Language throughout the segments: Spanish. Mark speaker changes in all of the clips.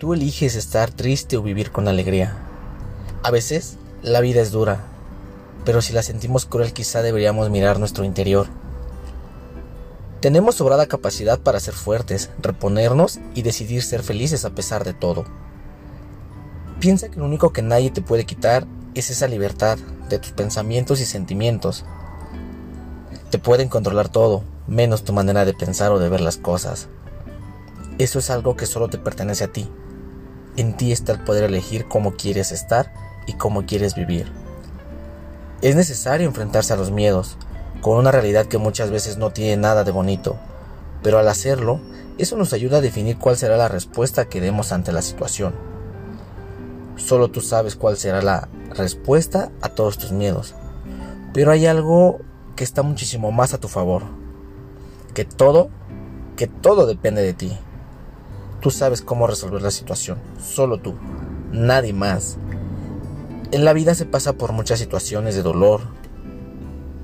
Speaker 1: Tú eliges estar triste o vivir con alegría. A veces la vida es dura, pero si la sentimos cruel quizá deberíamos mirar nuestro interior. Tenemos sobrada capacidad para ser fuertes, reponernos y decidir ser felices a pesar de todo. Piensa que lo único que nadie te puede quitar es esa libertad de tus pensamientos y sentimientos. Te pueden controlar todo, menos tu manera de pensar o de ver las cosas. Eso es algo que solo te pertenece a ti. En ti está el poder elegir cómo quieres estar y cómo quieres vivir. Es necesario enfrentarse a los miedos, con una realidad que muchas veces no tiene nada de bonito, pero al hacerlo, eso nos ayuda a definir cuál será la respuesta que demos ante la situación. Solo tú sabes cuál será la respuesta a todos tus miedos, pero hay algo que está muchísimo más a tu favor, que todo, que todo depende de ti. Tú sabes cómo resolver la situación, solo tú, nadie más. En la vida se pasa por muchas situaciones de dolor,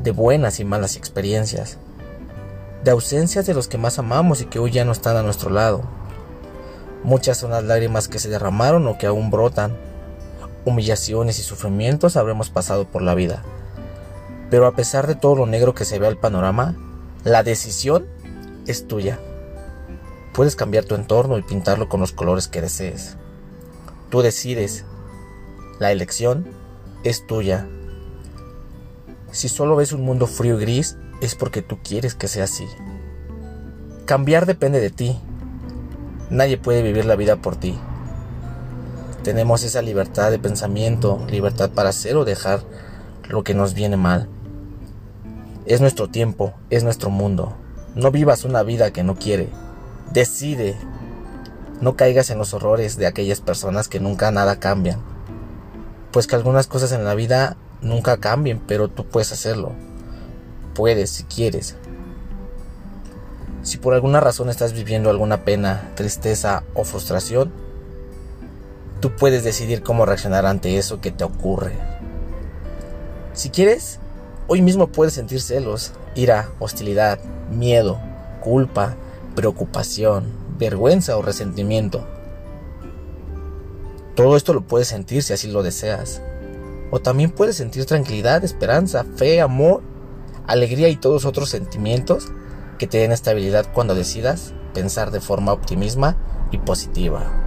Speaker 1: de buenas y malas experiencias, de ausencias de los que más amamos y que hoy ya no están a nuestro lado. Muchas son las lágrimas que se derramaron o que aún brotan. Humillaciones y sufrimientos habremos pasado por la vida. Pero a pesar de todo lo negro que se ve al panorama, la decisión es tuya. Puedes cambiar tu entorno y pintarlo con los colores que desees. Tú decides. La elección es tuya. Si solo ves un mundo frío y gris, es porque tú quieres que sea así. Cambiar depende de ti. Nadie puede vivir la vida por ti. Tenemos esa libertad de pensamiento, libertad para hacer o dejar lo que nos viene mal. Es nuestro tiempo, es nuestro mundo. No vivas una vida que no quiere. Decide. No caigas en los horrores de aquellas personas que nunca nada cambian. Pues que algunas cosas en la vida nunca cambien, pero tú puedes hacerlo. Puedes si quieres. Si por alguna razón estás viviendo alguna pena, tristeza o frustración, tú puedes decidir cómo reaccionar ante eso que te ocurre. Si quieres, hoy mismo puedes sentir celos, ira, hostilidad, miedo, culpa, preocupación, vergüenza o resentimiento. Todo esto lo puedes sentir si así lo deseas. O también puedes sentir tranquilidad, esperanza, fe, amor, alegría y todos otros sentimientos que te den estabilidad cuando decidas pensar de forma optimista y positiva.